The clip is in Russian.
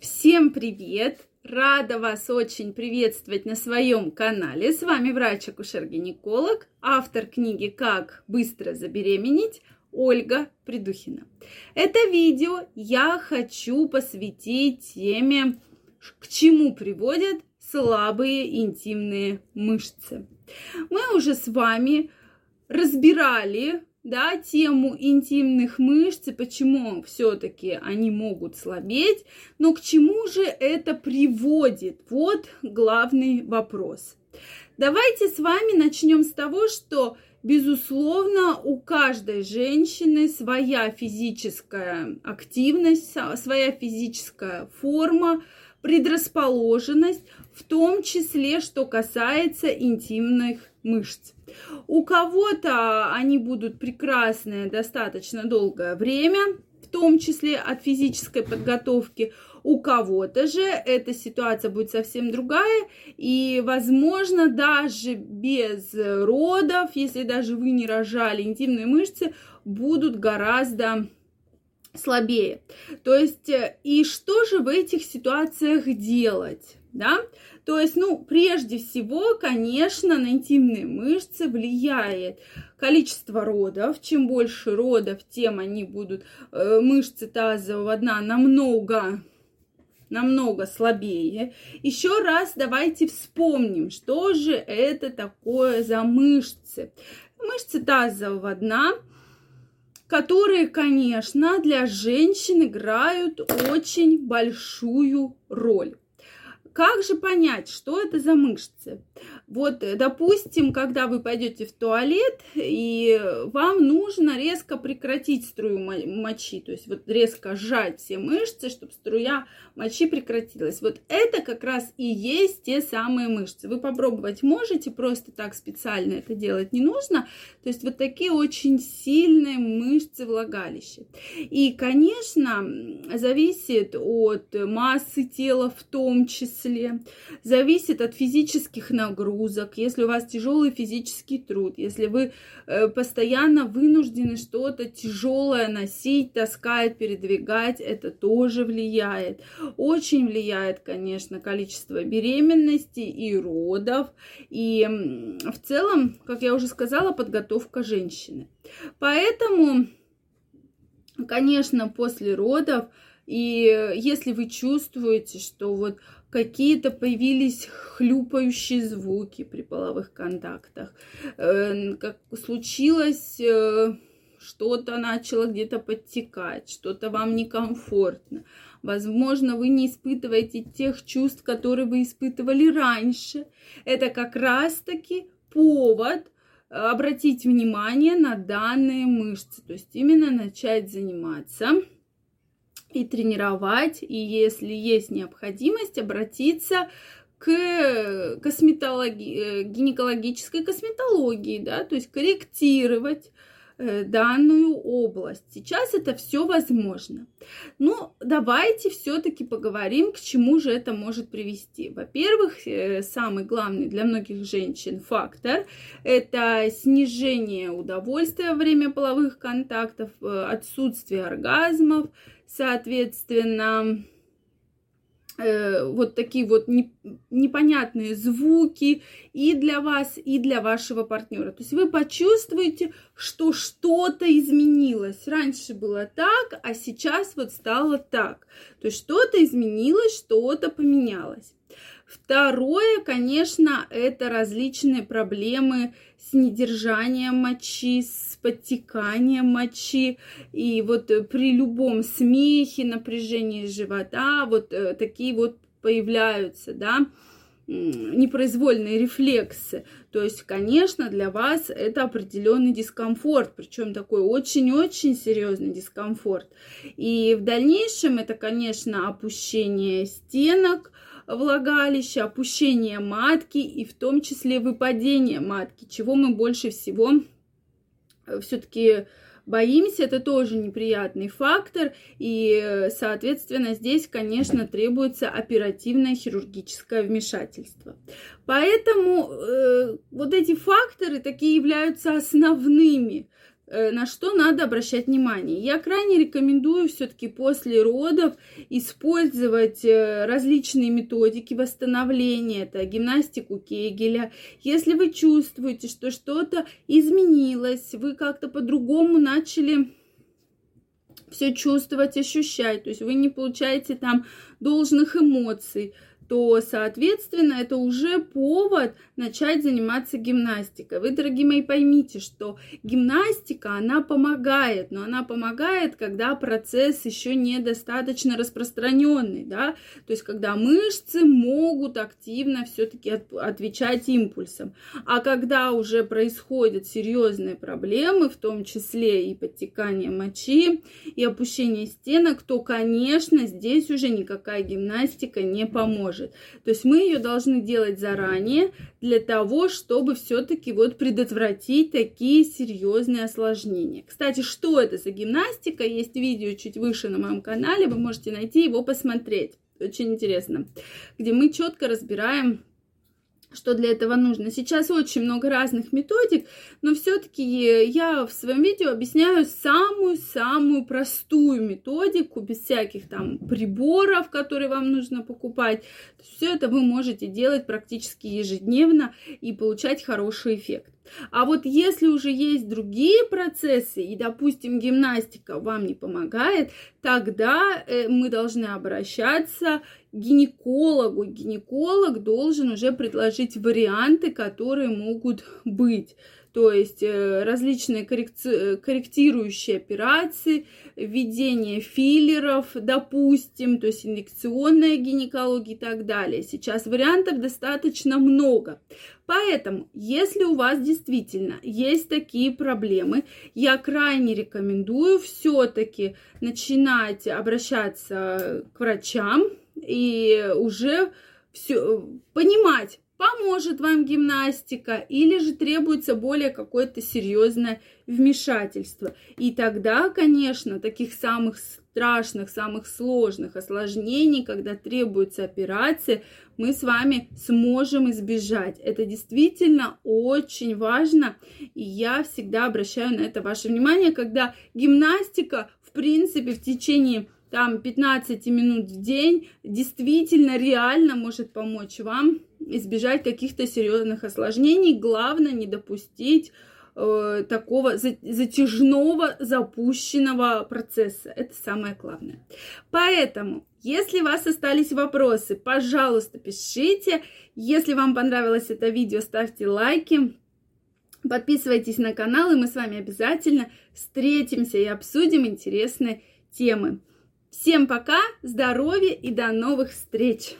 Всем привет! Рада вас очень приветствовать на своем канале. С вами врач-акушер-гинеколог, автор книги «Как быстро забеременеть» Ольга Придухина. Это видео я хочу посвятить теме, к чему приводят слабые интимные мышцы. Мы уже с вами разбирали да, тему интимных мышц и почему все-таки они могут слабеть, но к чему же это приводит? Вот главный вопрос. Давайте с вами начнем с того, что, безусловно, у каждой женщины своя физическая активность, своя физическая форма, предрасположенность, в том числе, что касается интимных мышц. У кого-то они будут прекрасные достаточно долгое время, в том числе от физической подготовки. У кого-то же эта ситуация будет совсем другая, и, возможно, даже без родов, если даже вы не рожали, интимные мышцы будут гораздо слабее. То есть, и что же в этих ситуациях делать? Да? То есть, ну, прежде всего, конечно, на интимные мышцы влияет количество родов. Чем больше родов, тем они будут, э, мышцы тазового дна намного намного слабее. Еще раз давайте вспомним, что же это такое за мышцы. Мышцы тазового дна, которые, конечно, для женщин играют очень большую роль. Как же понять, что это за мышцы? Вот, э, допустим, когда вы пойдете в туалет, и вам нужно резко прекратить струю мочи, то есть вот резко сжать все мышцы, чтобы струя мочи прекратилась. Вот это как раз и есть те самые мышцы. Вы попробовать можете, просто так специально это делать не нужно. То есть вот такие очень сильные мышцы влагалища. И, конечно, зависит от массы тела в том числе, зависит от физических нагрузок, нагрузок, если у вас тяжелый физический труд, если вы э, постоянно вынуждены что-то тяжелое носить, таскать, передвигать, это тоже влияет. Очень влияет, конечно, количество беременности и родов. И в целом, как я уже сказала, подготовка женщины. Поэтому, конечно, после родов, и если вы чувствуете, что вот какие-то появились хлюпающие звуки при половых контактах, э, как случилось э, что-то начало где-то подтекать, что-то вам некомфортно. Возможно, вы не испытываете тех чувств, которые вы испытывали раньше. Это как раз-таки повод обратить внимание на данные мышцы, то есть именно начать заниматься и тренировать, и если есть необходимость, обратиться к косметологии, э, гинекологической косметологии, да, то есть корректировать э, данную область. Сейчас это все возможно. Но давайте все-таки поговорим, к чему же это может привести. Во-первых, э, самый главный для многих женщин фактор – это снижение удовольствия во время половых контактов, отсутствие оргазмов, соответственно, э, вот такие вот не, непонятные звуки и для вас, и для вашего партнера. То есть вы почувствуете, что что-то изменилось. Раньше было так, а сейчас вот стало так. То есть что-то изменилось, что-то поменялось. Второе, конечно, это различные проблемы с недержанием мочи, с подтеканием мочи. И вот при любом смехе, напряжении живота, вот э, такие вот появляются, да, непроизвольные рефлексы. То есть, конечно, для вас это определенный дискомфорт, причем такой очень-очень серьезный дискомфорт. И в дальнейшем это, конечно, опущение стенок, влагалища, опущение матки и в том числе выпадение матки, чего мы больше всего э, все-таки боимся, это тоже неприятный фактор, и, соответственно, здесь, конечно, требуется оперативное хирургическое вмешательство. Поэтому э, вот эти факторы такие являются основными. Э, на что надо обращать внимание. Я крайне рекомендую все-таки после родов использовать э, различные методики восстановления, это гимнастику Кегеля. Если вы чувствуете, что что-то изменилось, вы как-то по-другому начали все чувствовать, ощущать, то есть вы не получаете там должных эмоций, то, соответственно, это уже повод начать заниматься гимнастикой. Вы, дорогие мои, поймите, что гимнастика, она помогает, но она помогает, когда процесс еще недостаточно распространенный, да, то есть когда мышцы могут активно все-таки от, отвечать импульсам. А когда уже происходят серьезные проблемы, в том числе и подтекание мочи, и опущение стенок, то, конечно, здесь уже никакая гимнастика не поможет может. То есть мы ее должны делать заранее для того, чтобы все-таки вот предотвратить такие серьезные осложнения. Кстати, что это за гимнастика? Есть видео чуть выше на моем канале, вы можете найти его посмотреть. Очень интересно, где мы четко разбираем что для этого нужно. Сейчас очень много разных методик, но все-таки я в своем видео объясняю самую-самую простую методику, без всяких там приборов, которые вам нужно покупать. Все это вы можете делать практически ежедневно и получать хороший эффект. А вот если уже есть другие процессы, и, допустим, гимнастика вам не помогает, тогда э, мы должны обращаться к гинекологу. Гинеколог должен уже предложить варианты, которые могут быть то есть э, различные коррекци... корректирующие операции, введение филлеров, допустим, то есть инъекционная гинекология и так далее. Сейчас вариантов достаточно много. Поэтому, если у вас действительно есть такие проблемы, я крайне рекомендую все-таки начинать обращаться к врачам и уже все понимать, поможет вам гимнастика или же требуется более какое-то серьезное вмешательство. И тогда, конечно, таких самых страшных, самых сложных осложнений, когда требуется операция, мы с вами сможем избежать. Это действительно очень важно, и я всегда обращаю на это ваше внимание, когда гимнастика, в принципе, в течение там 15 минут в день действительно реально может помочь вам избежать каких-то серьезных осложнений. Главное не допустить э, такого затяжного запущенного процесса. Это самое главное. Поэтому, если у вас остались вопросы, пожалуйста, пишите. Если вам понравилось это видео, ставьте лайки. Подписывайтесь на канал, и мы с вами обязательно встретимся и обсудим интересные темы. Всем пока, здоровья и до новых встреч!